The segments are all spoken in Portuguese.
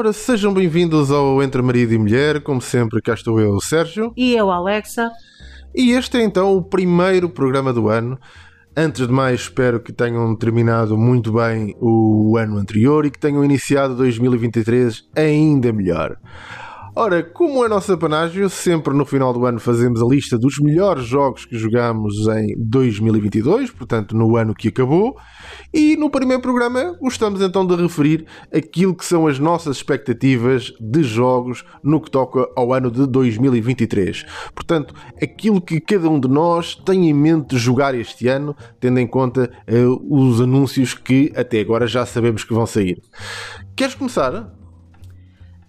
Ora, sejam bem-vindos ao Entre Marido e Mulher. Como sempre, cá estou eu, Sérgio. E eu, Alexa. E este é então o primeiro programa do ano. Antes de mais, espero que tenham terminado muito bem o ano anterior e que tenham iniciado 2023 ainda melhor. Ora, como é nosso panágio, sempre no final do ano fazemos a lista dos melhores jogos que jogamos em 2022, portanto no ano que acabou, e no primeiro programa gostamos então de referir aquilo que são as nossas expectativas de jogos no que toca ao ano de 2023. Portanto, aquilo que cada um de nós tem em mente jogar este ano, tendo em conta uh, os anúncios que até agora já sabemos que vão sair. Queres começar?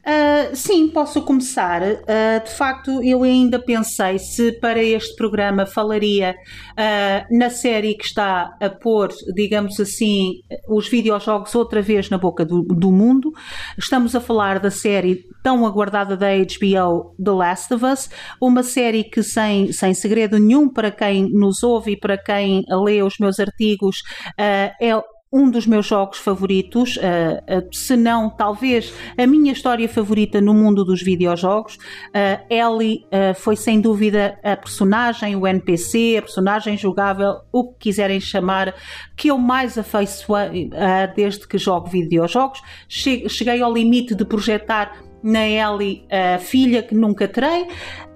Uh, sim, posso começar. Uh, de facto, eu ainda pensei se para este programa falaria uh, na série que está a pôr, digamos assim, os videojogos outra vez na boca do, do, mundo. Estamos a falar da série tão aguardada da HBO, The Last of Us, uma série que, sem, sem segredo nenhum, para quem nos ouve e para quem lê os meus artigos, é um dos meus jogos favoritos, uh, uh, se não talvez a minha história favorita no mundo dos videojogos. Uh, Ellie foi sem dúvida a personagem, o NPC, a personagem jogável, o que quiserem chamar, que eu mais afeiçoei desde que jogo videojogos. Cheguei ao limite de projetar na Ellie, a filha que nunca terei,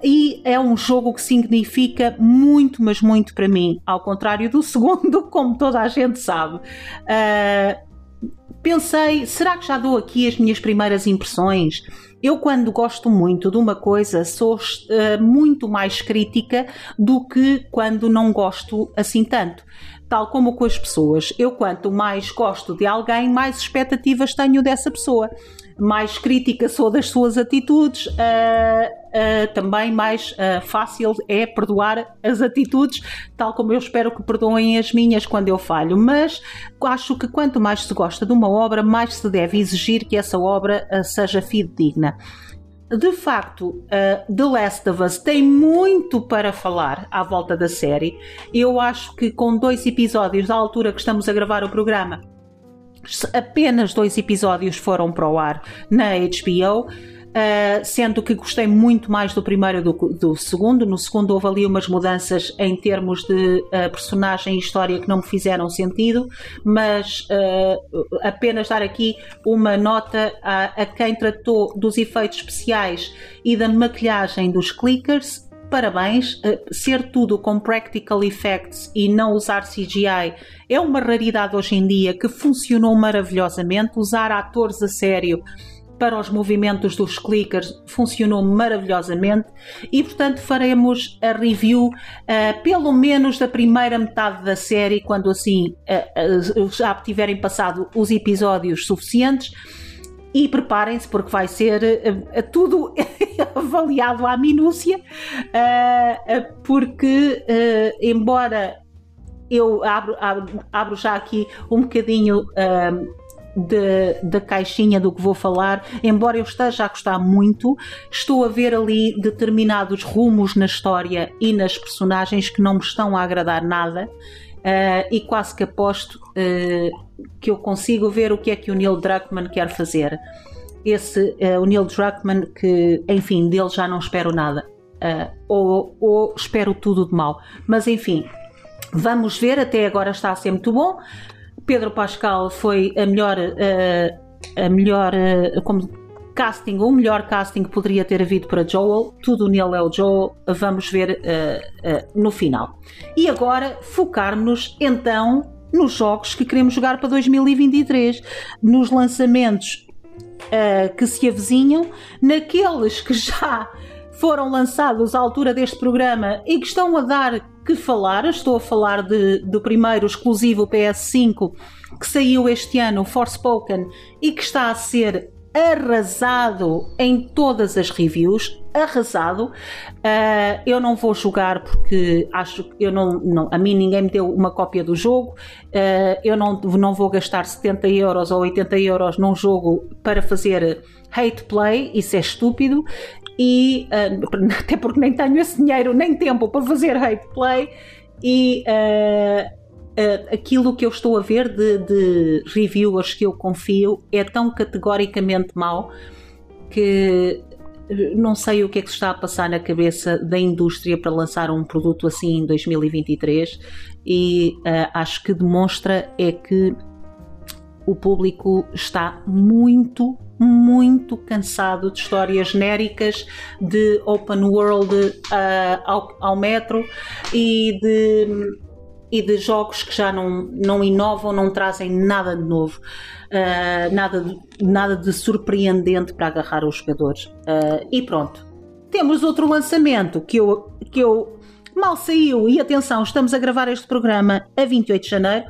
e é um jogo que significa muito, mas muito para mim, ao contrário do segundo, como toda a gente sabe. Uh, pensei, será que já dou aqui as minhas primeiras impressões? Eu, quando gosto muito de uma coisa, sou uh, muito mais crítica do que quando não gosto assim tanto tal como com as pessoas. Eu, quanto mais gosto de alguém, mais expectativas tenho dessa pessoa. Mais crítica sou das suas atitudes, uh, uh, também mais uh, fácil é perdoar as atitudes, tal como eu espero que perdoem as minhas quando eu falho. Mas acho que quanto mais se gosta de uma obra, mais se deve exigir que essa obra seja fidedigna. De facto, uh, The Last of Us tem muito para falar à volta da série. Eu acho que com dois episódios, da altura que estamos a gravar o programa, apenas dois episódios foram para o ar na HBO Uh, sendo que gostei muito mais do primeiro do, do segundo. No segundo houve ali umas mudanças em termos de uh, personagem e história que não me fizeram sentido, mas uh, apenas dar aqui uma nota a, a quem tratou dos efeitos especiais e da maquilhagem dos clickers parabéns. ser tudo com practical effects e não usar CGI é uma raridade hoje em dia que funcionou maravilhosamente. Usar atores a sério para os movimentos dos clickers funcionou maravilhosamente e, portanto, faremos a review uh, pelo menos da primeira metade da série, quando assim uh, uh, já tiverem passado os episódios suficientes. E preparem-se, porque vai ser tudo avaliado à minúcia, porque, embora eu abro, abro, abro, já aqui um bocadinho da caixinha do que vou falar, embora eu esteja a gostar muito, estou a ver ali determinados rumos na história e nas personagens que não me estão a agradar nada. Uh, e quase que aposto uh, que eu consigo ver o que é que o Neil Druckmann quer fazer. Esse, uh, o Neil Druckmann, que, enfim, dele já não espero nada. ou, ou espero tudo de mal. Mas, enfim, vamos ver. Até agora está a ser muito bom. Pedro Pascal foi a melhor, uh, a melhor como casting, o melhor casting que poderia ter havido para Joel. Tudo nele é o Joel. Vamos ver no final. E agora focarmos então nos jogos que queremos jogar para 2023, nos lançamentos que se avizinham, naqueles que já foram lançados à altura deste programa e que estão a dar que falar. Estou a falar de, do primeiro exclusivo PS5 que saiu este ano, Forspoken, e que está a ser arrasado em todas as reviews. Arrasado. Uh, eu não vou jogar porque acho que eu não, não, a mim ninguém me deu uma cópia do jogo. Uh, eu não, não vou gastar 70 euros ou 80 euros num jogo para fazer hate play, isso é estúpido e uh, até porque nem tenho esse dinheiro nem tempo para fazer hate play e uh, aquilo que eu estou a ver de, de, reviewers que eu confio é tão categoricamente mau que não sei o que é que se está a passar na cabeça da indústria para lançar um produto assim em 2023 e uh, acho que demonstra é que o público está muito, muito cansado de histórias genéricas de open world uh, ao, ao, metro e de, e de jogos que já não, não inovam, não trazem nada de novo. Uh, nada, de, nada de surpreendente para agarrar os jogadores. Uh, e pronto. Temos outro lançamento que eu, que eu mal saiu, e atenção, estamos a gravar este programa a 28 de janeiro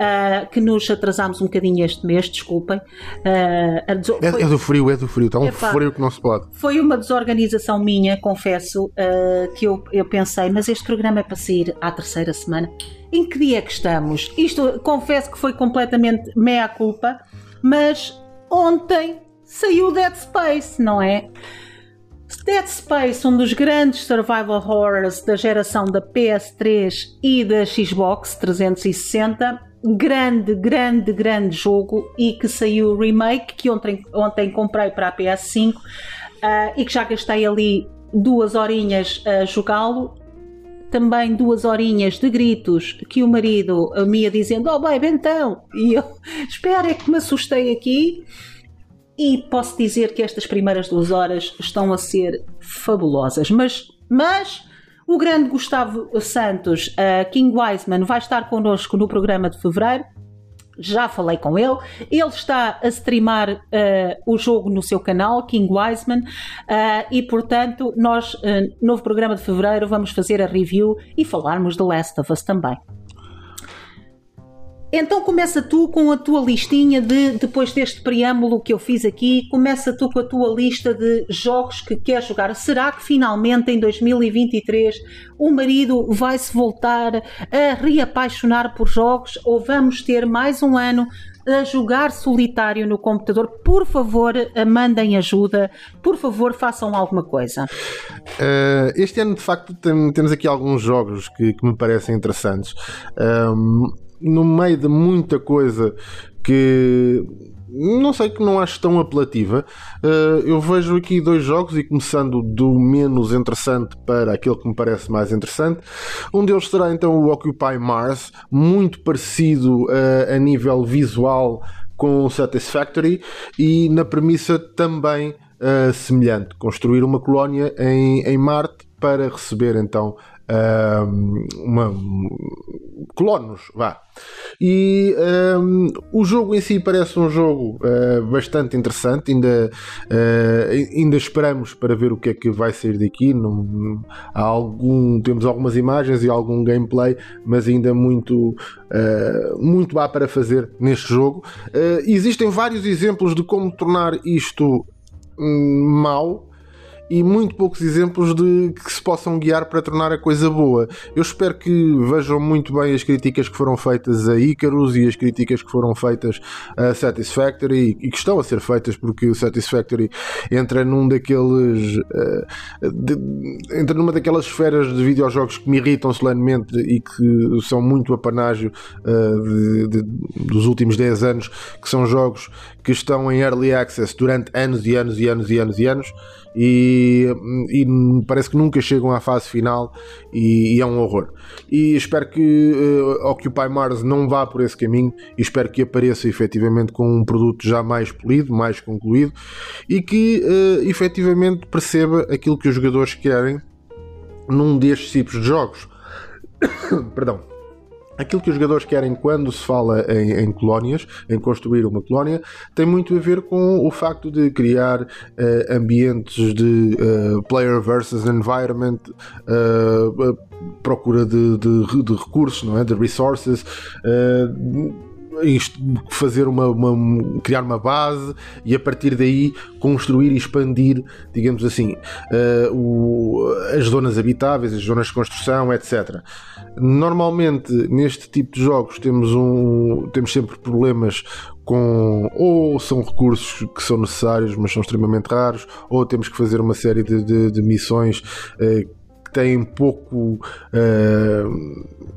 uh, que nos atrasámos um bocadinho este mês, desculpem. Uh, foi, é, é, do frio, é do frio, está um epá, frio que não se pode. Foi uma desorganização minha, confesso, uh, que eu, eu pensei, mas este programa é para sair à terceira semana. Em que dia é que estamos? Isto confesso que foi completamente meia culpa, mas ontem saiu Dead Space, não é? Dead Space, um dos grandes survival horrors da geração da PS3 e da Xbox 360, grande, grande, grande jogo e que saiu o remake que ontem, ontem comprei para a PS5 uh, ah, e que já gastei ali duas horinhas a jogá-lo. Também duas horinhas de gritos que o marido me ia dizendo: Oh, baby, então! E eu, espera, é que me assustei aqui. E posso dizer que estas primeiras duas horas estão a ser fabulosas, mas, mas o grande Gustavo Santos, uh, King Wiseman, vai estar connosco no programa de fevereiro. Já falei com ele. Ele está a streamar uh, o jogo no seu canal, King Wiseman, uh, e portanto, nós, no programa de fevereiro, vamos fazer a review e falarmos de Last of Us também. Então começa tu com a tua listinha de, depois deste preâmbulo que eu fiz aqui, começa tu com a tua lista de jogos que queres jogar. Será que finalmente em 2023 o marido vai se voltar a reapaixonar por jogos ou vamos ter mais um ano a jogar solitário no computador? Por favor, mandem ajuda, por favor, façam alguma coisa. Uh, este ano, de facto, tem, temos aqui alguns jogos que, que me parecem interessantes. Um, no meio de muita coisa que não sei que não acho tão apelativa. Uh, eu vejo aqui dois jogos e começando do menos interessante para aquele que me parece mais interessante. Um deles será então o Occupy Mars, muito parecido uh, a nível visual com o Satisfactory e na premissa também uh, semelhante, construir uma colónia em, em Marte para receber então uma, colonos, vá. E um, o jogo em si parece um jogo uh, bastante interessante. Ainda, uh, ainda esperamos para ver o que é que vai sair daqui. Há algum, temos algumas imagens e algum gameplay, mas ainda muito, uh, muito há para fazer neste jogo. existem vários exemplos de como tornar isto um, mau e muito poucos exemplos de que se possam guiar para tornar a coisa boa. Eu espero que vejam muito bem as críticas que foram feitas a Icarus e as críticas que foram feitas a Satisfactory e que estão a ser feitas porque o Satisfactory entra num daqueles uh, de, entra numa daquelas esferas de videojogos que me irritam solenemente e que são muito apanágio uh, dos últimos 10 anos, que são jogos que estão em early access durante anos e anos e anos e anos e anos e, e parece que nunca chegam à fase final e, e é um horror. E espero que uh, Occupy Mars não vá por esse caminho e espero que apareça efetivamente com um produto já mais polido, mais concluído e que uh, efetivamente perceba aquilo que os jogadores querem num destes tipos de jogos. Perdão aquilo que os jogadores querem quando se fala em, em, colónias, em construir uma colónia, tem muito a ver com o facto de criar uh, ambientes de uh, player versus environment, uh, procura de, de, de, recursos, não é? de resources fazer uma, uma, criar uma base e a partir daí construir e expandir, digamos assim, uh, o, as zonas habitáveis, as zonas de construção, etc. Normalmente neste tipo de jogos temos um temos sempre problemas com ou são recursos que são necessários mas são extremamente raros ou temos que fazer uma série de, de, de missões uh, que têm pouco uh,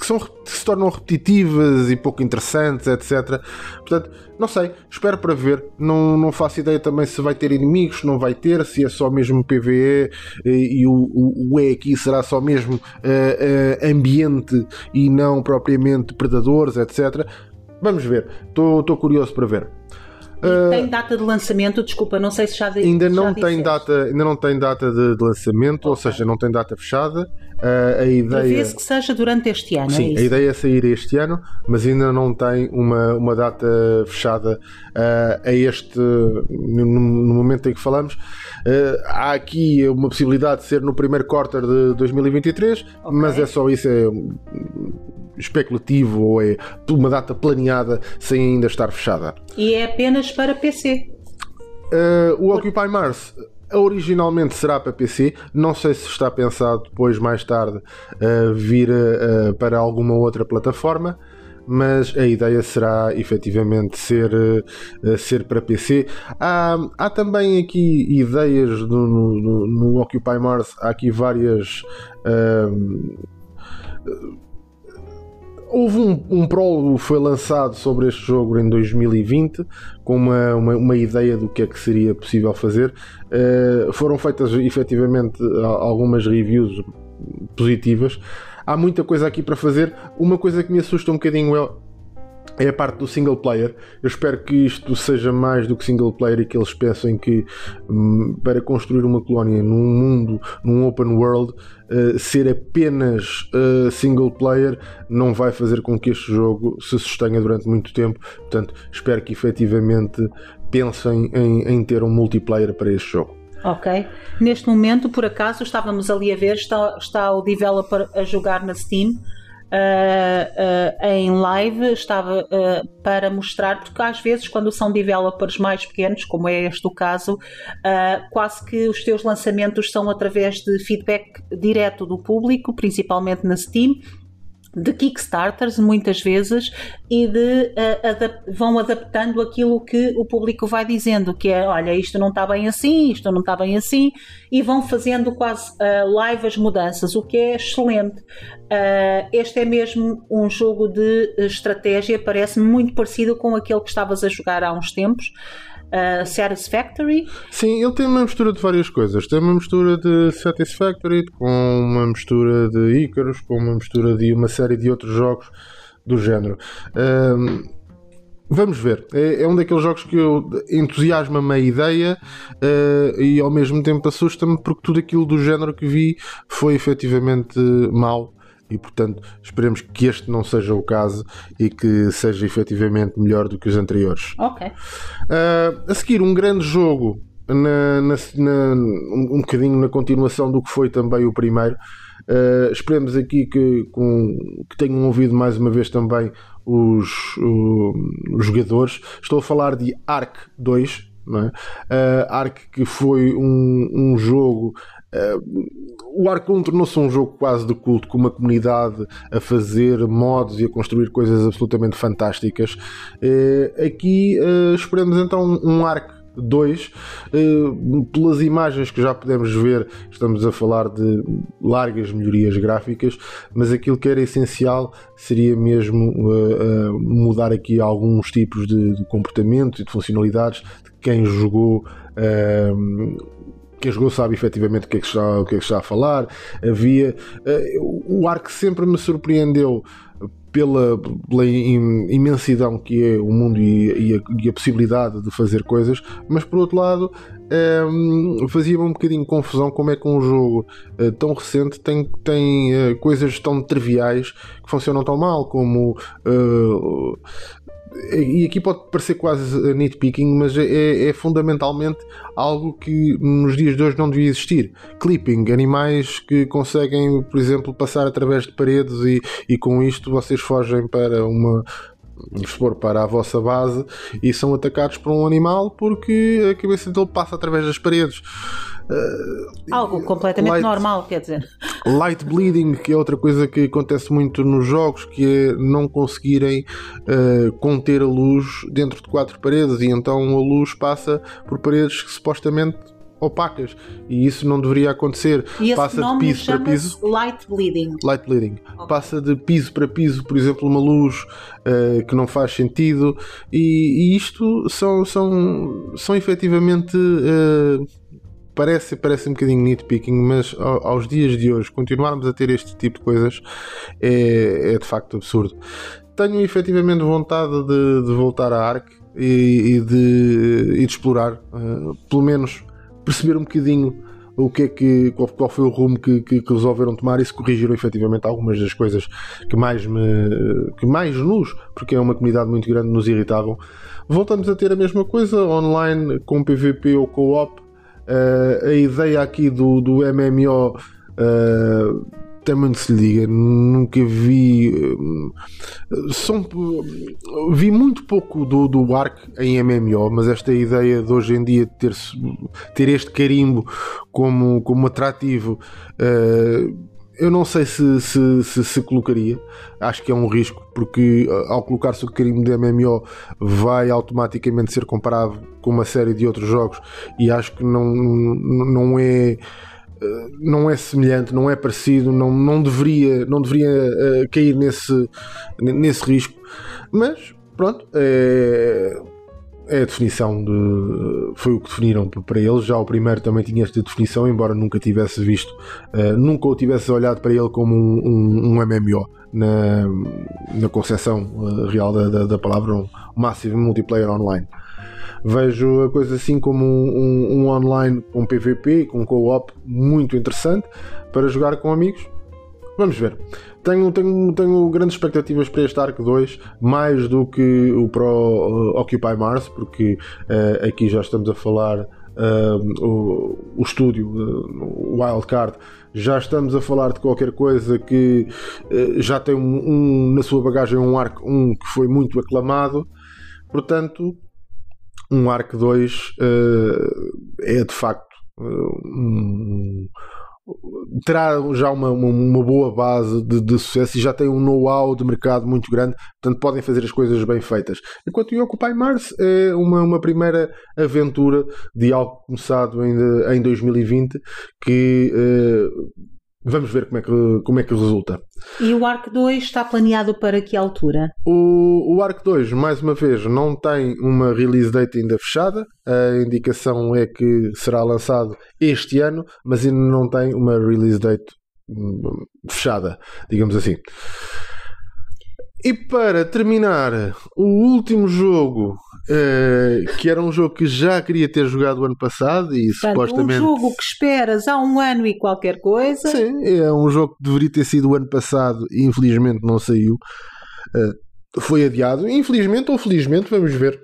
que, são, que se tornam repetitivas e pouco interessantes, etc. Portanto, não sei, espero para ver. Não, não faço ideia também se vai ter inimigos, não vai ter, se é só mesmo PVE e, e o, o, E aqui será só mesmo uh, uh, ambiente e não propriamente predadores, etc. Vamos ver, estou curioso para ver. Uh, tem data de lançamento, desculpa, não sei se já Ainda não já tem data, ainda não tem data de, de lançamento, okay. ou seja, não tem data fechada. Uh, a ideia Prevê-se que seja durante este ano. Sim, é a ideia é sair este ano, mas ainda não tem uma, uma data fechada uh, a este no, no, momento em que falamos. há aqui uma possibilidade de ser no primeiro quarter de 2023, okay. mas é só isso, é especulativo ou é uma data planeada sem ainda estar fechada. E é apenas para PC. Uh, o Occupy Mars originalmente será para PC, não sei se está pensado depois, mais tarde, uh, vir uh, para alguma outra plataforma. Mas a ideia será efetivamente ser, ser para PC. Há, há também aqui ideias no, no, no Occupy Mars, há aqui várias Houve um, um prólogo foi lançado sobre este jogo em 2020 com uma, uma, uma ideia do que é que seria possível fazer. Uh, foram feitas efetivamente algumas reviews positivas. Há muita coisa aqui para fazer. Uma coisa que me assusta um bocadinho é é a parte do single player. Eu espero que isto seja mais do que single player e que eles pensem que hum, para construir uma colónia num mundo, num open world, uh, ser apenas uh, single player não vai fazer com que este jogo se sustenha durante muito tempo. Portanto, espero que efetivamente pensem em, em ter um multiplayer para este jogo. Ok. Neste momento, por acaso, estávamos ali a ver, está, está o developer a jogar na Steam uh, em live estava uh, para mostrar, porque às vezes, quando são developers mais pequenos, como é este o caso, quase que os teus lançamentos são através de feedback direto do público, principalmente na Steam de Kickstarters muitas vezes e de uh, adap vão adaptando aquilo que o público vai dizendo, que é olha, isto não está bem assim, isto não está bem assim, e vão fazendo quase uh, live as mudanças, o que é excelente. Uh, este é mesmo um jogo de estratégia, parece muito parecido com aquele que estavas a jogar há uns tempos uh, Satisfactory. Sim, ele tem uma mistura de várias coisas. Tem uma mistura de Satisfactory com uma mistura de Icarus, com uma mistura de uma série de outros jogos do género. Vamos ver. É, é, um daqueles jogos que entusiasma-me a ideia uh, e ao mesmo tempo assusta-me porque tudo aquilo do género que vi foi efetivamente mau e portanto esperemos que este não seja o caso e que seja efetivamente melhor do que os anteriores. Ok. Uh, a seguir, um grande jogo, na, na, na, um bocadinho na continuação do que foi também o primeiro. Uh, esperemos aqui que, com, que tenham ouvido mais uma vez também os, os jogadores. Estou a falar de Ark 2, não é? Uh, Ark que foi um, um jogo Uh, o Arcon tornou-se um jogo quase de culto, com uma comunidade a fazer mods e a construir coisas absolutamente fantásticas. Uh, aqui uh, esperamos então um Arc 2, pelas imagens que já podemos ver, estamos a falar de largas melhorias gráficas, mas aquilo que era essencial seria mesmo mudar aqui alguns tipos de, de comportamento e de funcionalidades de quem jogou quem jogou sabe efetivamente o que é que está, o que é que está a falar. Havia. Uh, o arco sempre me surpreendeu pela, pela, imensidão que é o mundo e, e, a, e, a, possibilidade de fazer coisas, mas por outro lado um, ehm, fazia-me um bocadinho confusão como é que um jogo uh, tão recente tem, tem uh, coisas tão triviais que funcionam tão mal, como uh, e aqui pode parecer quase nitpicking, mas é, é, é, fundamentalmente algo que nos dias de hoje não devia existir. Clipping, animais que conseguem, por exemplo, passar através de paredes e, e com isto vocês fogem para uma, supor, para a vossa base e são atacados por um animal porque a cabeça dele passa através das paredes. Uh, Algo completamente light, normal, quer dizer. Light bleeding, que é outra coisa que acontece muito nos jogos, que é não conseguirem uh, conter a luz dentro de quatro paredes e então a luz passa por paredes que supostamente opacas e isso não deveria acontecer. Passa de piso para piso. Light bleeding. Light bleeding. Okay. Passa de piso para piso, por exemplo, uma luz uh, que não faz sentido, e, e, isto são, são, são efetivamente. Uh, parece, parece um bocadinho nitpicking, mas aos dias de hoje continuarmos a ter este tipo de coisas é, é de facto absurdo. Tenho efetivamente vontade de, de voltar à Ark e, e, de, e de explorar, uh, pelo menos perceber um bocadinho o que é que, qual, qual foi o rumo que, que, que, resolveram tomar e se corrigiram efetivamente algumas das coisas que mais me que mais nos, porque é uma comunidade muito grande, nos irritavam. Voltamos a ter a mesma coisa online com PVP ou co-op. Uh, a ideia aqui do, do MMO uh, também se lhe diga, nunca vi. Eh, são, vi muito pouco do, do Ark em MMO, mas esta ideia de hoje em dia ter, ter este carimbo como, como atrativo. Uh, eu não sei se se, se se, colocaria, acho que é um risco, porque eh, ao colocar-se o carimbo de MMO vai automaticamente ser comparado com uma série de outros jogos e acho que não, não é não é semelhante, não é parecido, não, não deveria, não deveria uh, cair nesse, nesse risco. Mas pronto, é, é a definição de. Foi o que definiram para eles. Já o primeiro também tinha esta definição, embora nunca tivesse visto, uh, nunca o tivesse olhado para ele como um, um, um MMO na, na concepção uh, real da, da, da, palavra, um Massive Multiplayer Online. Vejo a coisa assim como um, um online com PVP, com co-op muito interessante para jogar com amigos. Vamos ver. Tenho, tenho, tenho grandes expectativas para este Ark 2, mais do que o Pro uh, Occupy Mars, porque uh, aqui já estamos a falar uh, o, o estúdio, uh, o Wildcard, já estamos a falar de qualquer coisa que uh, já tem um, um, na sua bagagem um Ark 1 que foi muito aclamado. Portanto, um Arc 2 uh, é de facto um, terá já uma, uma, uma boa base de, de, sucesso e já tem um know-how de mercado muito grande, portanto podem fazer as coisas bem feitas. Enquanto o Occupy Mars é uma, uma primeira aventura de algo começado ainda em 2020 que uh, Vamos ver como é, que, como é que resulta. E o Arc 2 está planeado para que altura? O, o Arc 2, mais uma vez, não tem uma release date ainda fechada. A indicação é que será lançado este ano, mas ainda não tem uma release date hum, fechada, digamos assim. E para terminar, o último jogo Uh, que era um jogo que já queria ter jogado o ano passado e Portanto, supostamente. Um jogo que esperas há um ano e qualquer coisa. Sim, é um jogo que deveria ter sido o ano passado e infelizmente não saiu. Uh, foi adiado. Infelizmente ou felizmente, vamos ver.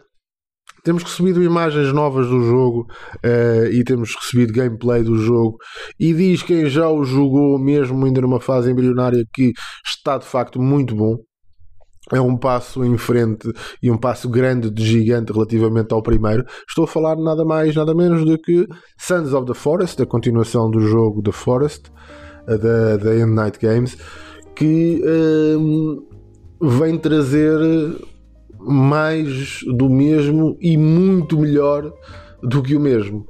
Temos recebido imagens novas do jogo uh, e temos recebido gameplay do jogo. E diz quem já o jogou, mesmo ainda numa fase embrionária, que está de facto muito bom é um passo em frente e um passo grande de gigante relativamente ao primeiro. Estou a falar nada mais, nada menos do que Sons of the Forest, a continuação do jogo The Forest, da, da End Night Games, que um, vem trazer mais do mesmo e muito melhor do que o mesmo.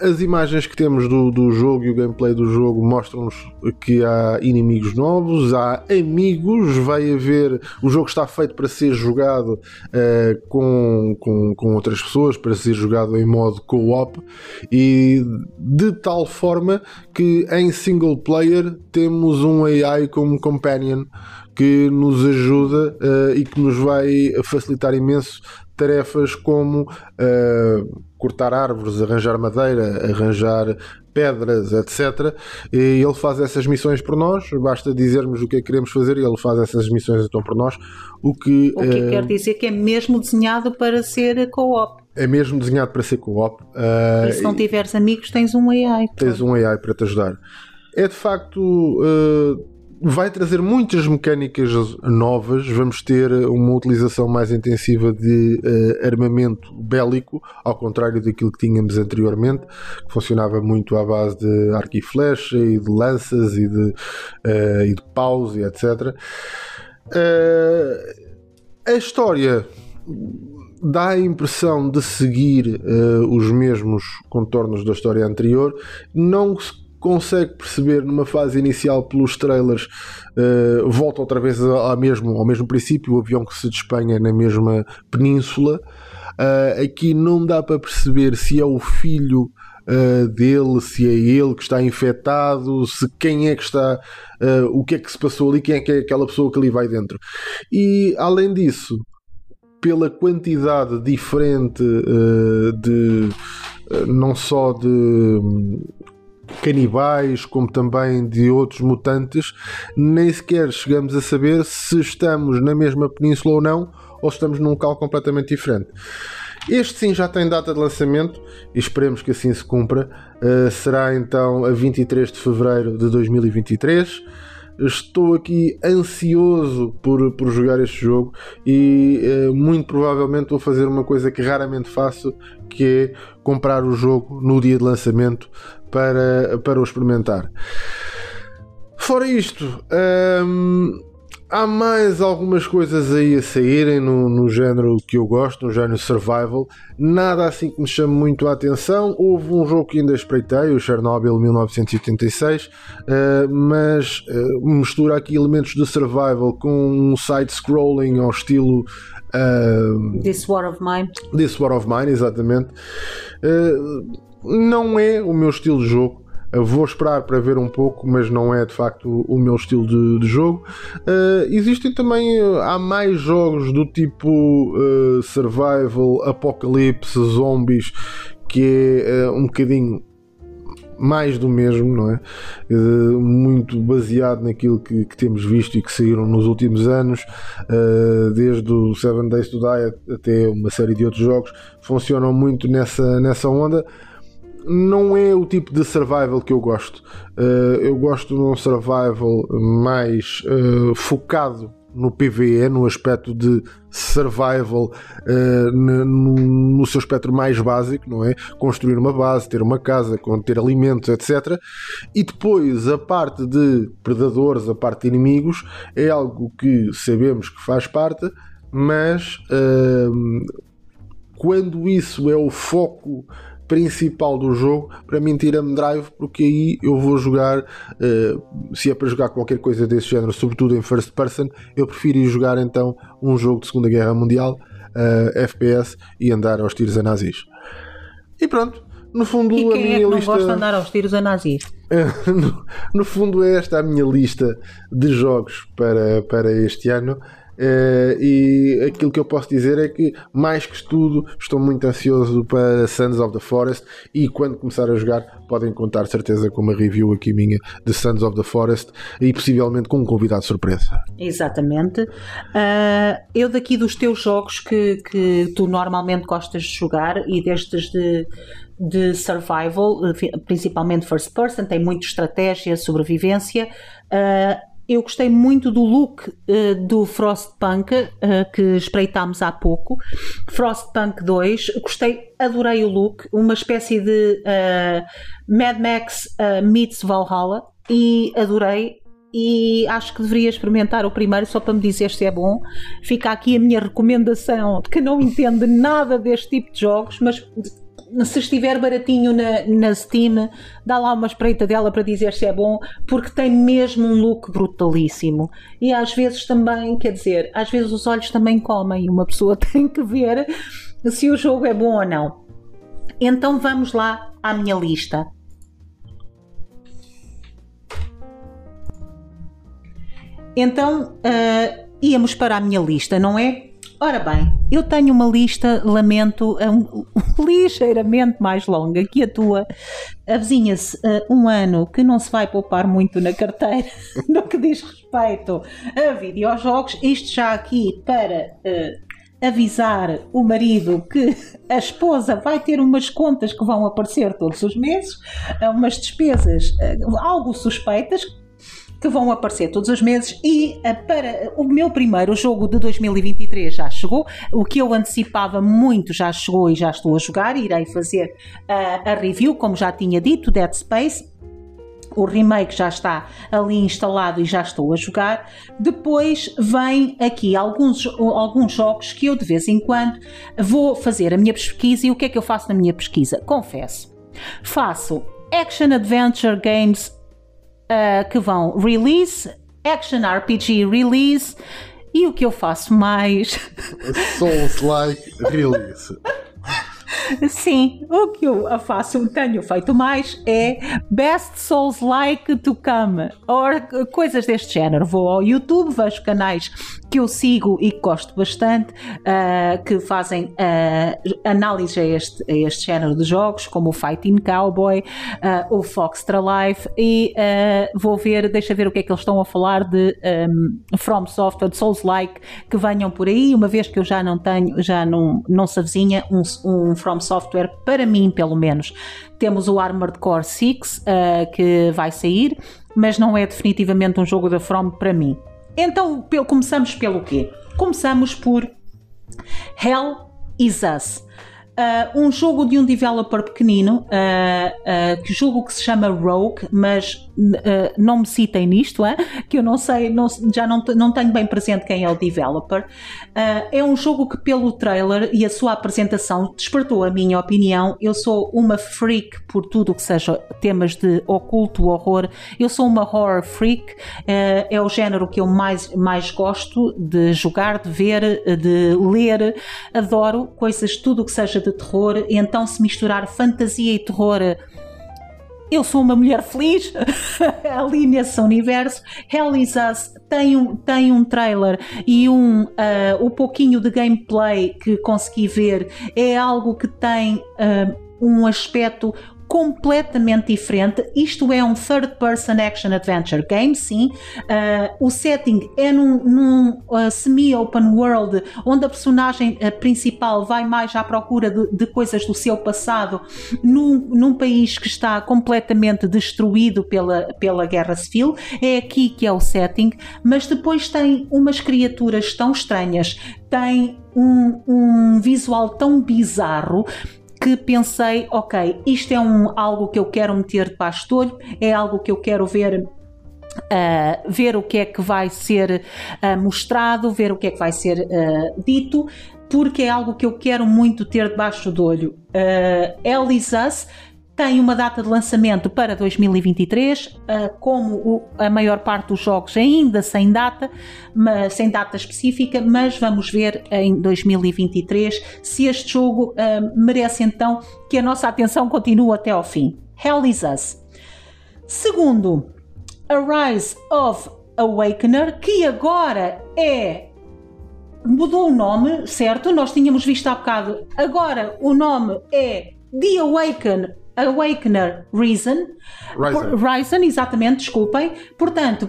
As imagens que temos do, do jogo e o gameplay do jogo mostram-nos que há inimigos novos, há amigos, vai haver. O jogo está feito para ser jogado uh, com, com, com outras pessoas, para ser jogado em modo co-op e de tal forma que em single player temos um AI como companion que nos ajuda uh, e que nos vai facilitar imenso tarefas como uh, cortar árvores, arranjar madeira, arranjar pedras, etc. E ele faz essas missões por nós, basta dizermos o que é que queremos fazer e ele faz essas missões então por nós. O que, o que uh, quer dizer que é mesmo desenhado para ser co-op. É mesmo desenhado para ser co-op. Uh, e se não tiveres amigos, tens um AI. Tens um AI para te ajudar. É de facto. Vai trazer muitas mecânicas novas. Vamos ter uma utilização mais intensiva de uh, armamento bélico, ao contrário daquilo que tínhamos anteriormente, que funcionava muito à base de arco e flecha e de lanças e de, uh, e de paus e etc. Uh, a história dá a impressão de seguir os mesmos contornos da história anterior, não se consegue perceber numa fase inicial pelos trailers uh, volta outra vez ao mesmo, ao mesmo princípio, o avião que se despenha na mesma península. Uh, aqui não dá para perceber se é o filho uh, dele, se é ele que está infectado, se quem é que está, o que é que se passou ali, quem é que é aquela pessoa que ali vai dentro. E além disso, pela quantidade diferente de não só de canibais, como também de outros mutantes, nem sequer chegamos a saber se estamos na mesma península ou não, ou se estamos num local completamente diferente. Este sim já tem data de lançamento e esperemos que assim se cumpra. Uh, será então a 23 de fevereiro de 2023. Estou aqui ansioso por, por jogar este jogo e uh, muito provavelmente vou fazer uma coisa que raramente faço, que é comprar o jogo no dia de lançamento para, para o experimentar. Fora isto, um, há mais algumas coisas aí a saírem no, no género que eu gosto, no género survival. Nada assim que me chame muito a atenção. Houve um jogo que ainda espreitei, o Chernobyl 1986, uh, eh, mas uh, mistura aqui elementos de survival com um side-scrolling ao estilo. Uh, This War of Mine. This War of Mine, exatamente. não é o meu estilo de jogo vou esperar para ver um pouco, mas não é de facto o meu estilo de, de jogo. Uh, existem também, há mais jogos do tipo uh, Survival, Apocalipse, Zombies, que é uh, um bocadinho mais do mesmo, não é? Uh, muito baseado naquilo que, que, temos visto e que saíram nos últimos anos, uh, desde o Seven Days to Die até uma série de outros jogos, funcionam muito nessa, nessa onda não é o tipo de survival que eu gosto. Uh, eu gosto de um survival mais uh, focado no PVE, no aspecto de survival uh, no, no, seu espectro mais básico, não é? Construir uma base, ter uma casa, ter alimentos, etc. E depois a parte de predadores, a parte de inimigos, é algo que sabemos que faz parte, mas uh, quando isso é o foco principal do jogo, para mim tira-me drive, porque aí eu vou jogar, uh, se é para jogar qualquer coisa desse género, sobretudo em first person, eu prefiro ir jogar então um jogo de Segunda Guerra Mundial, uh, eh, FPS, e andar aos tiros a nazis. E pronto, no fundo e quem a minha é que não lista... gosta de andar aos tiros a nazis? no, no fundo é esta a minha lista de jogos para, para este ano. Uh, e aquilo que eu posso dizer é que, mais que tudo, estou muito ansioso para Sons of the Forest. E quando começar a jogar, podem contar certeza com uma review aqui minha de Sons of the Forest e possivelmente com um convidado surpresa. Exatamente. Uh, eu, daqui dos teus jogos que, que tu normalmente gostas de jogar e destes de de survival, principalmente first person, tem muita estratégia, sobrevivência. Uh, eu gostei muito do look uh, do Frostpunk uh, que espreitámos há pouco. Frostpunk 2, gostei, adorei o look, uma espécie de uh, Mad Max meets Valhalla e adorei. E acho que deveria experimentar o primeiro só para me dizer se é bom. Fica aqui a minha recomendação que não entende nada deste tipo de jogos, mas se estiver baratinho na, na Steam, dá lá uma espreita dela para dizer se é bom, porque tem mesmo um look brutalíssimo. E às vezes também, quer dizer, às vezes os olhos também comem e uma pessoa tem que ver se o jogo é bom ou não. Então vamos lá à minha lista. Então uh, íamos para a minha lista, não é? Ora bem, eu tenho uma lista, lamento, um, ligeiramente mais longa que a tua. Avizinha-se uh, um ano que não se vai poupar muito na carteira no que diz respeito a videojogos. Isto já aqui para uh, avisar o marido que a esposa vai ter umas contas que vão aparecer todos os meses, uh, umas despesas algo suspeitas que vão aparecer todos os meses e uh, para o meu primeiro jogo de 2023 já chegou, o que eu antecipava muito já chegou e já estou a jogar, irei fazer uh, a review, como já tinha dito, Dead Space. o remake já está ali instalado e já estou a jogar. Depois vem aqui alguns, alguns jogos que eu de vez em quando vou fazer a minha pesquisa e o que é que eu faço na minha pesquisa? Confesso. Faço Action Adventure Games uh, que vão release, Action RPG release e o que eu faço mais? Souls like release. Sim, o que eu faço, tenho feito mais é Best Souls Like to Come, ou coisas deste género. Vou ao YouTube, vejo canais que eu sigo e que gosto bastante, uh, que fazem uh, análise a este, a este género de jogos, como o Fighting Cowboy, uh, o Foxtra Life, e vou ver, deixa ver o que é que eles estão a falar de um, From Software, de Souls Like, que venham por aí, uma vez que eu já não tenho, já não, não se avizinha um, um From Software, para mim pelo menos. Temos o Armored Core 6 que vai sair, mas não é definitivamente um jogo da From para mim. Então, começamos pelo quê? Começamos por Hell is Us. Uh, um jogo de um developer pequenino, uh, uh, que julgo que se chama Rogue, mas não me citem nisto, é? que eu não sei, não, já não, não tenho bem presente quem é o developer. é um jogo que, pelo trailer e a sua apresentação, despertou a minha opinião. Eu sou uma freak por tudo o que seja temas de oculto, horror. Eu sou uma horror freak, é o género que eu mais, mais gosto de jogar, de ver, de ler. Adoro coisas, tudo o que seja de terror, então se misturar fantasia e terror. Eu sou uma mulher feliz ali nesse universo. Hell is Us tem um, tem um trailer e um, uh, o pouquinho de gameplay que consegui ver é algo que tem uh, um aspecto completamente diferente. Isto é um third person action adventure game, sim. Uh, o setting é num, num uh, semi-open world onde a personagem uh, principal vai mais à procura de, de coisas do seu passado num, num, país que está completamente destruído pela, pela guerra civil. É aqui que é o setting, mas depois tem umas criaturas tão estranhas, tem um, um visual tão bizarro que pensei, ok, isto é um, algo que eu quero meter debaixo do olho, é algo que eu quero ver Uh, ver o que é que vai ser uh, mostrado, ver o que é que vai ser uh, dito, porque é algo que eu quero muito ter debaixo do olho. Uh, Elisas tem uma data de lançamento para 2023, ah, como a maior parte dos jogos ainda sem data, sem data específica, mas vamos ver em 2023 se este jogo ah, merece então que a nossa atenção continue até ao fim. Hell is Us. Segundo, Arise of Awakener, que agora é mudou o nome, certo? Nós tínhamos visto há bocado. Agora o nome é The Awaken Awakener Reason. Ryzen. exatamente, desculpem. Portanto,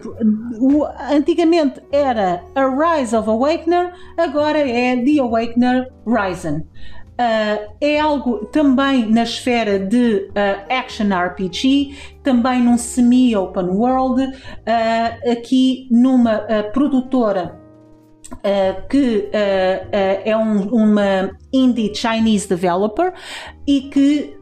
o, antigamente era a Rise of Awakener, agora é The Awakener Ryzen. Uh, é algo também na esfera de uh, action RPG, também num semi-open world, uh, aqui numa produtora Uh, que uh, uh, é um, uma indie Chinese developer e que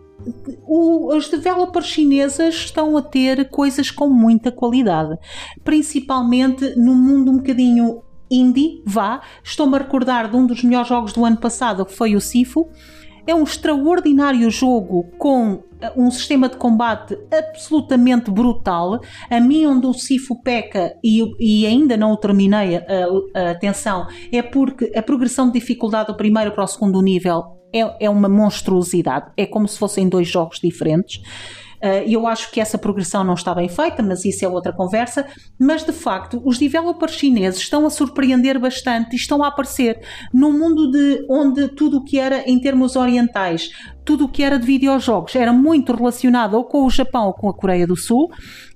o, as developers chinesas estão a ter coisas com muita qualidade, principalmente no mundo um bocadinho indie, vá. Estou-me a recordar de um dos melhores jogos do ano passado, que foi o Sifu. É um extraordinário jogo com eh, um sistema de combate absolutamente brutal. A mim, onde o Sifu peca e, e ainda não o terminei, a, a, atenção, é porque a progressão de dificuldade do primeiro para o segundo nível é, é uma monstruosidade. É como se fossem dois jogos diferentes. Uh, eu acho que essa progressão não está bem feita, mas isso é outra conversa. Mas de facto, os developers chineses estão a surpreender bastante e estão a aparecer num mundo de onde tudo o que era em termos orientais, tudo o que era de videojogos era muito relacionado ou com o Japão ou com a Coreia do Sul.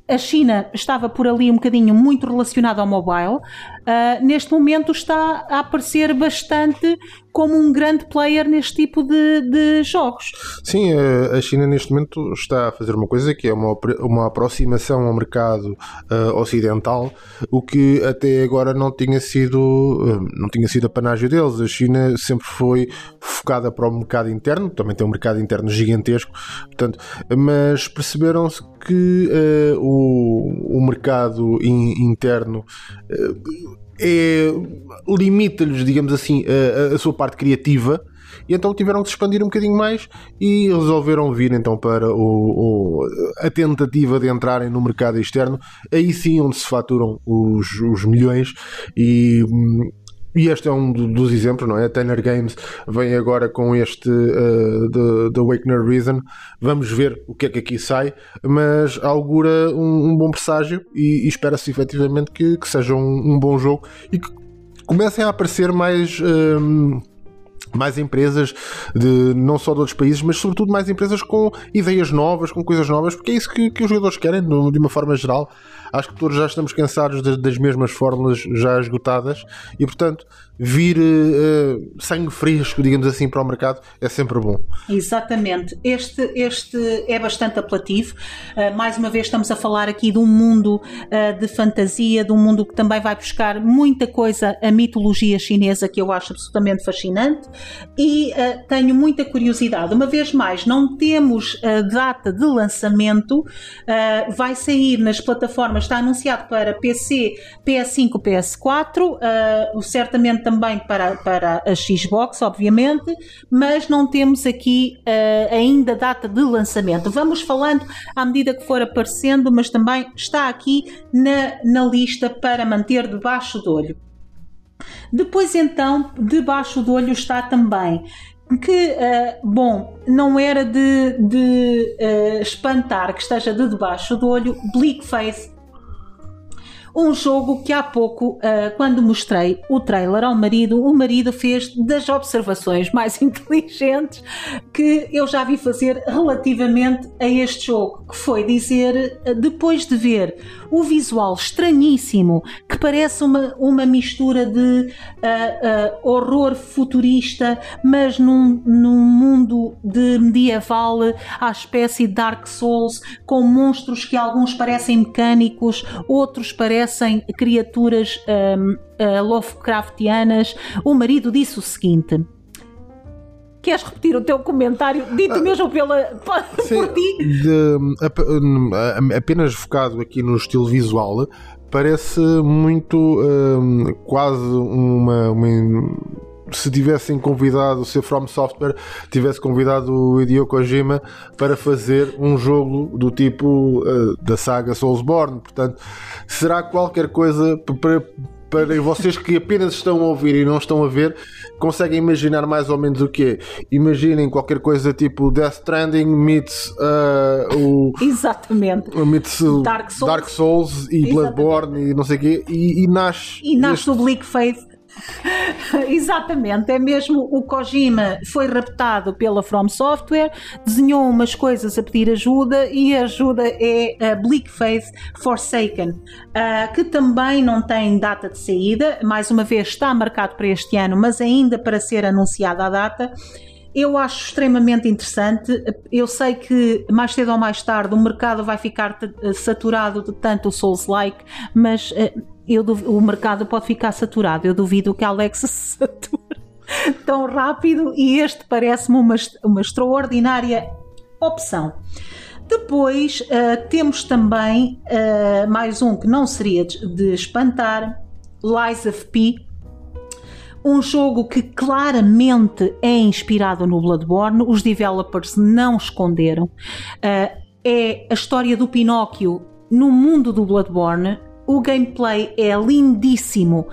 A China estava por ali um bocadinho muito relacionada ao mobile. Uh, neste momento está a aparecer bastante como um grande player neste tipo de, de jogos. Sim, a China neste momento está a fazer uma coisa que é uma, uma aproximação ao mercado uh, ocidental, o que até agora não tinha sido uh, não tinha sido a panágio deles. A China sempre foi focada para o mercado interno, também tem um mercado interno gigantesco, portanto, mas perceberam-se que uh, o, o mercado in, interno é, limita-lhes, digamos assim, a, a, sua parte criativa. E então tiveram que se expandir um bocadinho mais e resolveram vir então para o, o, a tentativa de entrarem no mercado externo, aí sim onde se faturam os, os milhões e hum, e este é um dos exemplos, não é? A Tanner Games vem agora com este uh, The, The Awakener Reason. Vamos ver o que é que aqui sai, mas augura um, um bom presságio e, e espera-se efetivamente que, que seja um, um, bom jogo e que comecem a aparecer mais. Um, mais empresas de não só de outros países, mas sobretudo mais empresas com ideias novas, com coisas novas, porque é isso que, que os jogadores querem, de uma forma geral. Acho que todos já estamos cansados das, das mesmas fórmulas já esgotadas e, portanto, vir uh, sangue fresco, digamos assim, para o mercado é sempre bom. Exatamente. Este, este é bastante apelativo. Uh, mais uma vez, estamos a falar aqui de um mundo uh, de fantasia, de um mundo que também vai buscar muita coisa, a mitologia chinesa, que eu acho absolutamente fascinante e tenho muita curiosidade. Uma vez mais, não temos data de lançamento, vai sair nas plataformas, está anunciado para PC, PS5, PS4, certamente também para, para a Xbox, obviamente, mas não temos aqui uh, ainda data de lançamento. Vamos falando à medida que for aparecendo, mas também está aqui na, na lista para manter debaixo do olho. Depois, então, debaixo do olho está também que, uh, bom, não era de, de uh, espantar que esteja de debaixo do olho Bleak Face um jogo que há pouco, uh, quando mostrei o trailer ao marido, o marido fez das observações mais inteligentes que eu já vi fazer relativamente a este jogo, que foi dizer, uh, depois de ver o visual estranhíssimo, que parece uma, uma mistura de uh, horror futurista, mas num, num mundo de medieval à espécie de Dark Souls, com monstros que alguns parecem mecânicos, outros parecem criaturas um, uh, eh, Lovecraftianas, o marido disse o seguinte. Queres repetir o teu comentário, dito ah, mesmo pela, sim, por ti? De, apenas focado aqui no estilo visual, parece muito um, quase uma, uma se tivessem convidado, se a From Software tivesse convidado o Hideo Kojima para fazer um jogo do tipo uh, da saga Soulsborne. Portanto, será qualquer coisa para, para vocês que apenas estão a ouvir e não estão a ver, conseguem imaginar mais ou menos o que Imaginem qualquer coisa tipo Death Stranding meets uh, o. Exatamente. Meets Dark Souls, Dark Souls e Bloodborne e não sei o quê, e, e nasce. E nasce este... o Bleak Faith Exatamente, é mesmo o Kojima foi raptado pela From Software, desenhou umas coisas a pedir ajuda e a ajuda é a Bleak Faith Forsaken, uh, que também não tem data de saída, mais uma vez está marcado para este ano, mas ainda para ser anunciada a data. Eu acho extremamente interessante. Eu sei que mais cedo ou mais tarde o mercado vai ficar saturado de tanto Souls-like, mas uh, eu, o mercado pode ficar saturado. Eu duvido que a Alexa se sature tão rápido e este parece-me uma, uma extraordinária opção. Depois uh, temos também uh, mais um que não seria de, de espantar, Lies of P, um jogo que claramente é inspirado no Bloodborne, os developers não esconderam. Uh, é a história do Pinóquio no mundo do Bloodborne, o gameplay é lindíssimo,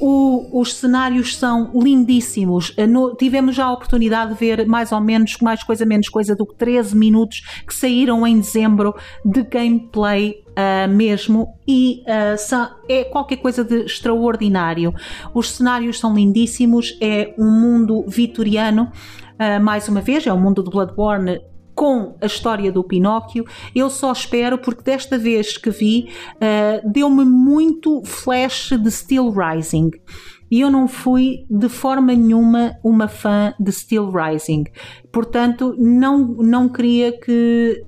o, os cenários são lindíssimos. No, tivemos já a oportunidade de ver mais ou menos, mais coisa menos coisa do que 13 minutos que saíram em dezembro de gameplay Uh, mesmo e uh, é qualquer coisa de extraordinário. Os cenários são lindíssimos, é um mundo vitoriano, uh, mais uma vez, é o mundo de Bloodborne com a história do Pinóquio. Eu só espero, porque desta vez que vi, uh, deu-me muito flash de Steel Rising. E eu não fui de forma nenhuma uma fã de Steel Rising. Portanto, não, não queria que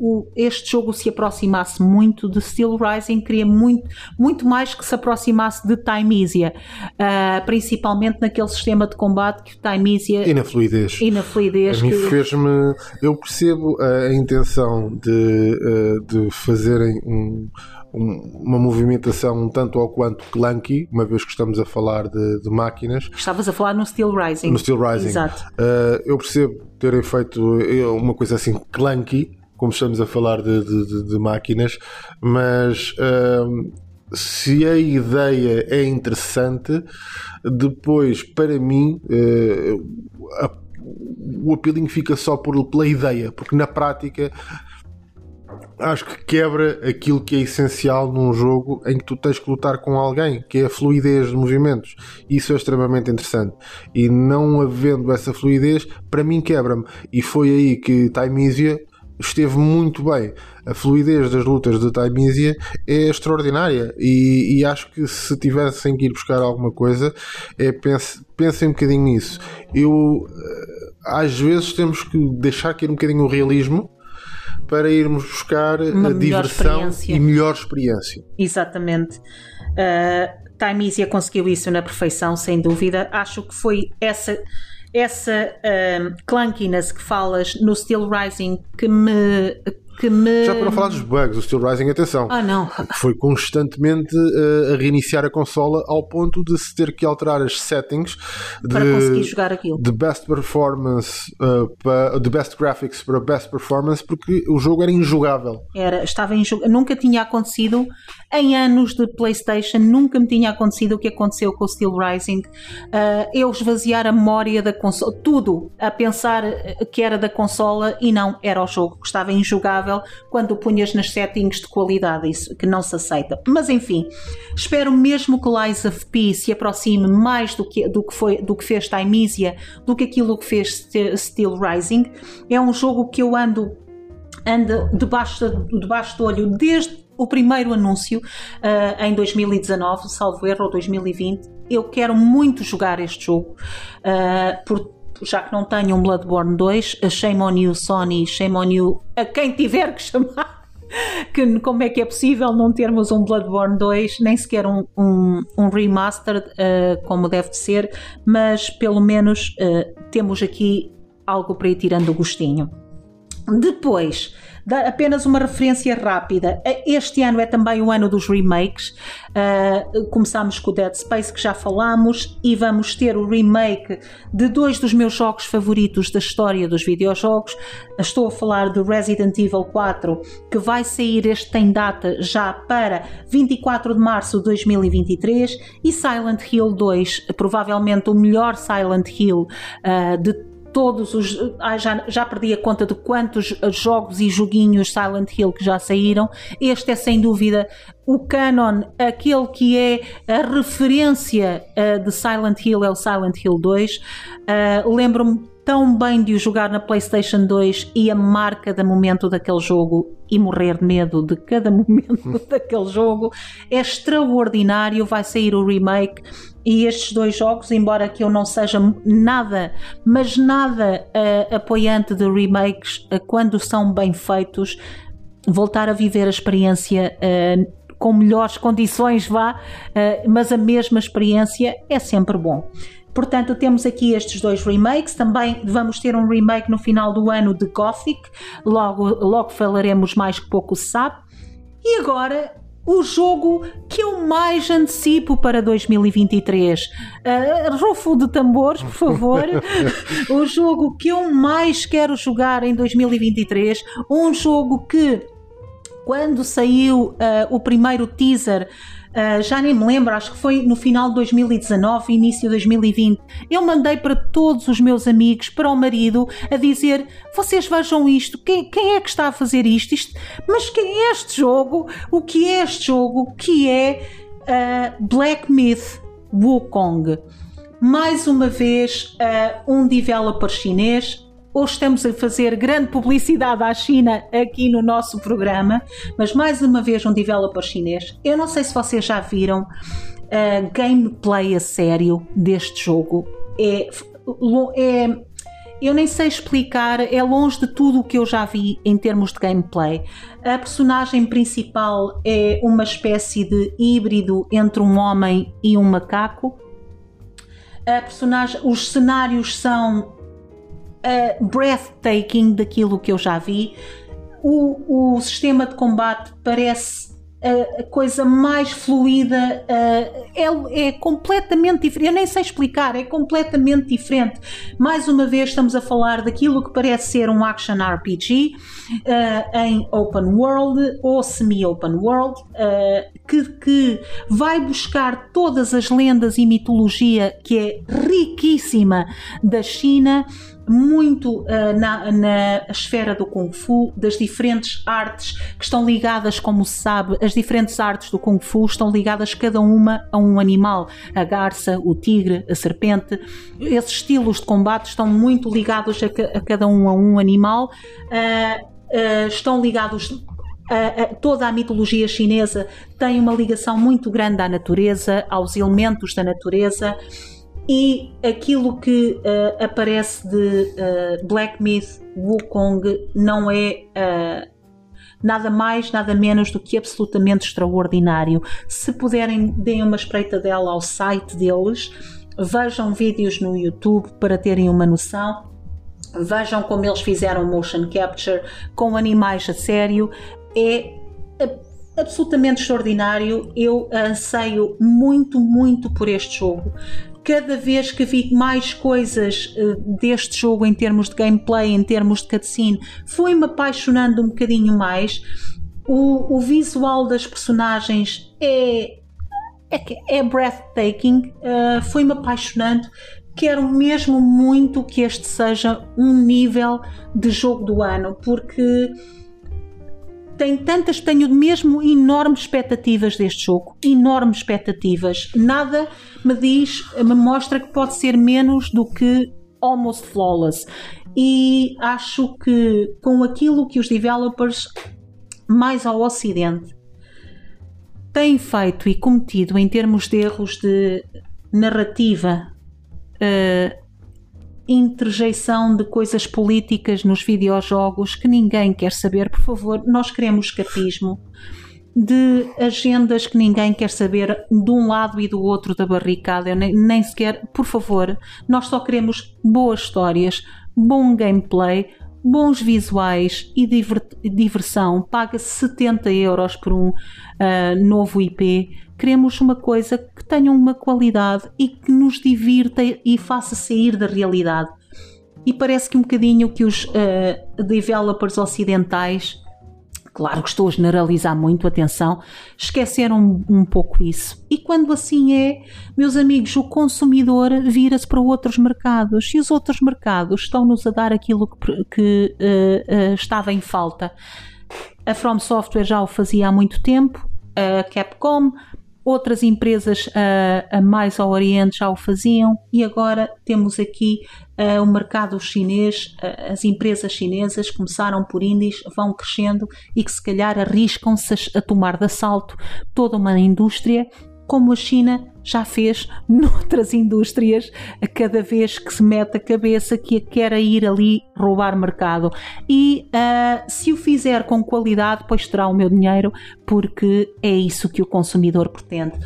o, este jogo se aproximasse muito de Steel Rising, queria muito, muito mais que se aproximasse de Timeisia, uh, principalmente naquele sistema de combate que Timeisia e na fluidez. E na fluidez a mim que... fez-me. Eu percebo a, a intenção de, uh, de fazerem um, um, uma movimentação um tanto ou quanto clunky, uma vez que estamos a falar de, de máquinas. Estavas a falar no Steel Rising. No Steel Rising. Exato. Uh, eu percebo terem feito uma coisa assim clunky como estamos a falar de, de, de máquinas, mas uh, se a ideia é interessante, depois, para mim, uh, a, o appealing fica só por, pela ideia, porque na prática acho que quebra aquilo que é essencial num jogo em que tu tens que lutar com alguém, que é a fluidez de movimentos. Isso é extremamente interessante. E não havendo essa fluidez, para mim quebra-me. E foi aí que Timeisia esteve muito bem. A fluidez das lutas de Taimisia é extraordinária e, e, acho que se tivessem que ir buscar alguma coisa, é, pense, pensem um bocadinho nisso. Eu eh, às vezes temos que deixar cair um bocadinho o realismo para irmos buscar Uma a diversão e melhor experiência. Exatamente. Uh, Taimisia conseguiu isso na perfeição, sem dúvida. Acho que foi essa essa um, clunkiness que falas no Steel Rising que me que me. Já para não falar dos bugs, o Steel Rising, atenção. Ah, não. Foi constantemente uh, a reiniciar a consola ao ponto de se ter que alterar as settings de, para conseguir jogar aquilo. De best performance, uh, para, de best graphics para best performance, porque o jogo era injogável. Era, estava injogável. Nunca tinha acontecido em anos de PlayStation, nunca me tinha acontecido o que aconteceu com o Steel Rising. Uh, eu esvaziar a memória da consola, tudo a pensar que era da consola e não, era o jogo que estava injogável quando o punhas nas settings de qualidade, isso que não se aceita. Mas enfim, espero mesmo que Lies of P se aproxime mais do que, do que, foi, do que fez Timeisia, do que aquilo que fez Steel Rising. É um jogo que eu ando, ando debaixo, debaixo do olho desde o primeiro anúncio uh, em 2019, salvo erro, ou 2020. Eu quero muito jogar este jogo, uh, por, já que não tenho um Bloodborne 2, shame on you, Sony, shame on you a quem tiver que chamar. Que, como é que é possível não termos um Bloodborne 2, nem sequer um, um, um remastered, uh, como deve ser, mas pelo menos uh, temos aqui algo para ir tirando o gostinho. Depois, dar apenas uma referência rápida. Este ano é também o ano dos remakes. Uh, começámos com o Dead Space, que já falámos, e vamos ter o remake de dois dos meus jogos favoritos da história dos videojogos. Estou a falar do Resident Evil 4, que vai sair, este tem data já para 24 de março de 2023, e Silent Hill 2, provavelmente o melhor Silent Hill uh, de todos os. Ah, já, já perdi a conta de quantos jogos e joguinhos Silent Hill que já saíram. Este é sem dúvida o canon, aquele que é a referência uh, de Silent Hill, é o Silent Hill 2. Uh, ah, Lembro-me tão bem de o jogar na PlayStation 2 e a marca da momento daquele jogo e morrer de medo de cada momento daquele jogo é extraordinário. Vai sair o remake e estes dois jogos, embora que eu não seja nada, mas nada uh, apoiante de remakes, uh, quando são bem feitos, voltar a viver a experiência uh, com melhores condições, vá, mas a mesma experiência é sempre bom. Portanto, temos aqui estes dois remakes. Também vamos ter um remake no final do ano de Gothic. Logo, logo falaremos mais que pouco se sabe. E agora o jogo que eu mais antecipo para 2023. Uh, rufo de tambores, por favor. o jogo que eu mais quero jogar em 2023. Um jogo que, quando saiu uh, o primeiro teaser Uh, já nem me lembro, acho que foi no final de 2019, início de 2020. Eu mandei para todos os meus amigos, para o marido, a dizer: vocês vejam isto, quem, quem é que está a fazer isto? isto? Mas quem é este jogo? O que é este jogo? Que é uh, Black Myth Wukong. Mais uma vez, uh, um developer chinês. Hoje estamos a fazer grande publicidade à China aqui no nosso programa, mas mais uma vez um developer chinês. Eu não sei se vocês já viram uh, gameplay a sério deste jogo. É, é eu nem sei explicar, é longe de tudo o que eu já vi em termos de gameplay. A personagem principal é uma espécie de híbrido entre um homem e um macaco. A personagem, os cenários são uh, breathtaking daquilo que eu já vi. O, o sistema de combate parece a coisa mais fluida é, é, completamente diferente. Eu nem sei explicar, é completamente diferente. Mais uma vez, estamos a falar daquilo que parece ser um action RPG uh, em open world ou semi-open world, uh, que, que vai buscar todas as lendas e mitologia que é riquíssima da China muito uh, na, na esfera do Kung Fu, das diferentes artes que estão ligadas, como se sabe, as diferentes artes do Kung Fu estão ligadas cada uma a um animal. A garça, o tigre, a serpente. Esses estilos de combate estão muito ligados a, a cada um a um animal. Uh, uh, estão ligados toda a mitologia chinesa tem uma ligação muito grande à natureza, aos elementos da natureza e aquilo que uh, aparece de uh, Black Myth Wukong não é uh, nada mais, nada menos do que absolutamente extraordinário. Se puderem, deem uma espreita dela ao site deles, vejam vídeos no YouTube para terem uma noção. Vejam como eles fizeram motion capture com animais a sério. É absolutamente extraordinário. Eu anseio muito, muito por este jogo cada vez que vi mais coisas uh, deste jogo em termos de gameplay, em termos de cutscene, foi-me apaixonando um bocadinho mais. O, o visual das personagens é, é, é breathtaking, uh, foi-me apaixonando. Quero mesmo muito que este seja um nível de jogo do ano, porque tenho tantas, tenho mesmo enormes expectativas deste jogo, enormes expectativas. Nada me diz, me mostra que pode ser menos do que almost flawless. E acho que com aquilo que os developers mais ao ocidente têm feito e cometido em termos de erros de narrativa, uh, interjeição de coisas políticas nos videojogos que ninguém quer saber. Por favor, nós queremos escapismo de agendas que ninguém quer saber de um lado e do outro da barricada. Nem, nem sequer, por favor, nós só queremos boas histórias, bom gameplay, bons visuais e diversão. Paga-se 70 euros por um uh, novo IP Queremos uma coisa que tenha uma qualidade e que nos divirta e faça sair da realidade. E parece que um bocadinho que os uh, developers ocidentais, claro que estou a generalizar muito, atenção, esqueceram um, pouco isso. E quando assim é, meus amigos, o consumidor vira-se para outros mercados e os outros mercados estão-nos a dar aquilo que, que uh, uh, estava em falta. A From Software já o fazia há muito tempo, a Capcom outras empresas uh, a mais ao Oriente já o faziam. E agora temos aqui uh, o mercado chinês, uh, as empresas chinesas começaram por indies, vão crescendo e que se calhar arriscam-se a tomar de assalto toda uma indústria como a China já fez noutras indústrias, a cada vez que se mete a cabeça que quer ir ali roubar mercado. E uh, se o fizer com qualidade, pois terá o meu dinheiro, porque é isso que o consumidor pretende.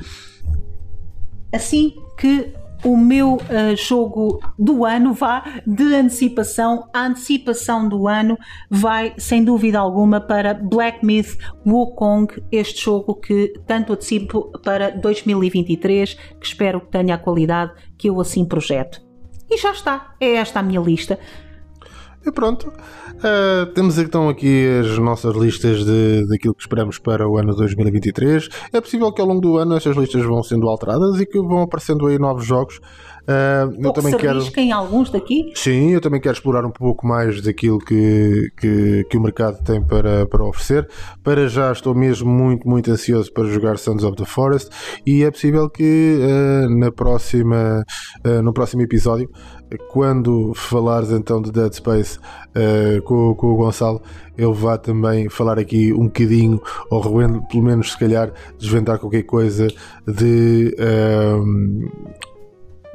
Assim que o meu uh, jogo do ano vá de antecipação. A antecipação do ano vai, sem dúvida alguma, para Black Myth Wukong, este jogo que tanto antecipo para 2023, que espero que tenha a qualidade que eu assim projeto. E já está, é esta a minha lista. E pronto, uh, temos então aqui as nossas listas de, daquilo que esperamos para o ano 2023. É possível que ao longo do ano estas listas vão sendo alteradas e que vão aparecendo aí novos jogos. Uh, eu também quero em alguns daqui? Sim, eu também quero explorar um pouco mais daquilo que, que, que, o mercado tem para, para oferecer. Para já estou mesmo muito, muito ansioso para jogar Sons of the Forest e é possível que uh, na próxima, uh, no próximo episódio quando falares então de Dead Space uh, com, com, o Gonçalo, ele vá também falar aqui um bocadinho, ou pelo menos se calhar desvendar qualquer coisa de. Um,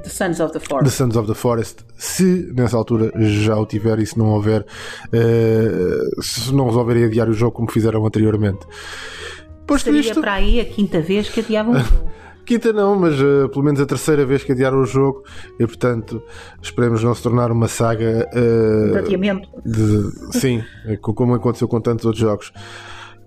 The Sons of the Forest. The Sons of the Forest, se nessa altura já o tiver e se não houver, uh, se não resolverem adiar o jogo como fizeram anteriormente. Posto Seria isto... para aí a quinta vez que adiavam o jogo. Quinta não, mas uh, pelo menos a terceira vez que adiaram o jogo e portanto esperemos não se tornar uma saga uh, de adiamento. De, sim, como aconteceu com tantos outros jogos.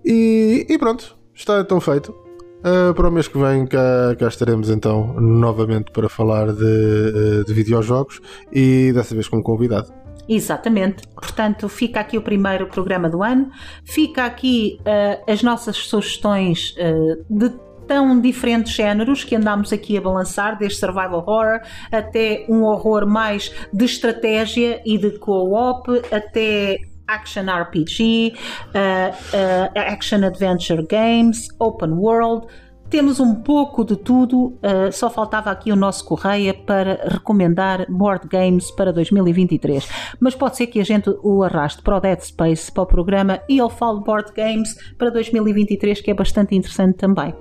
E, e pronto, está então feito. Uh, para o mês que vem cá, cá, estaremos então novamente para falar de, uh, de videojogos e dessa vez como convidado. Exatamente. Portanto, fica aqui o primeiro programa do ano. Fica aqui uh, as nossas sugestões de tão diferentes géneros que andamos aqui a balançar, desde survival horror até um horror mais de estratégia e de co-op, até action RPG, uh, uh, action adventure games, open world. Temos um pouco de tudo, uh, só faltava aqui o nosso Correia para recomendar board games para 2023. Mas pode ser que a gente o arraste para o Dead Space, para o programa, e ele fale board games para 2023, que é bastante interessante também.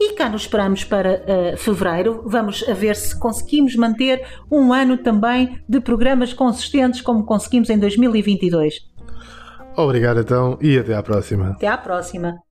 E cá nos esperamos para uh, fevereiro. Vamos a ver se conseguimos manter um ano também de programas consistentes como conseguimos em 2022. Obrigado então e até à próxima. Até à próxima.